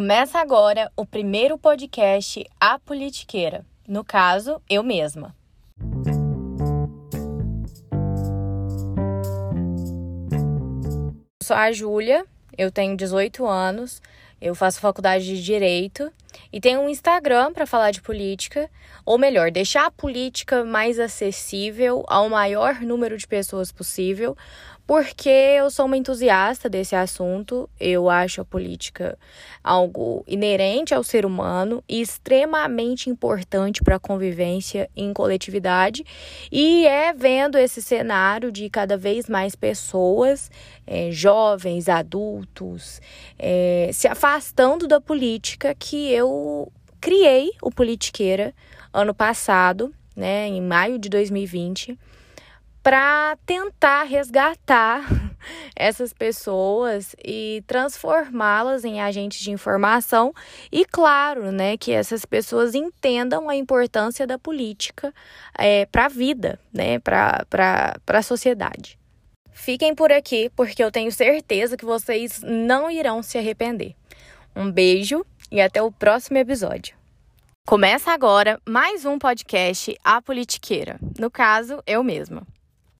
Começa agora o primeiro podcast A Politiqueira. No caso, eu mesma. sou a Júlia, eu tenho 18 anos, eu faço faculdade de Direito e tenho um Instagram para falar de política, ou melhor, deixar a política mais acessível ao maior número de pessoas possível, porque eu sou uma entusiasta desse assunto. Eu acho a política algo inerente ao ser humano e extremamente importante para a convivência em coletividade. E é vendo esse cenário de cada vez mais pessoas, é, jovens, adultos, é, se afastando da política que eu criei o Politiqueira ano passado, né, em maio de 2020 para tentar resgatar essas pessoas e transformá-las em agentes de informação e, claro, né, que essas pessoas entendam a importância da política é, para a vida, né, para a sociedade. Fiquem por aqui, porque eu tenho certeza que vocês não irão se arrepender. Um beijo e até o próximo episódio. Começa agora mais um podcast A Politiqueira. No caso, eu mesma.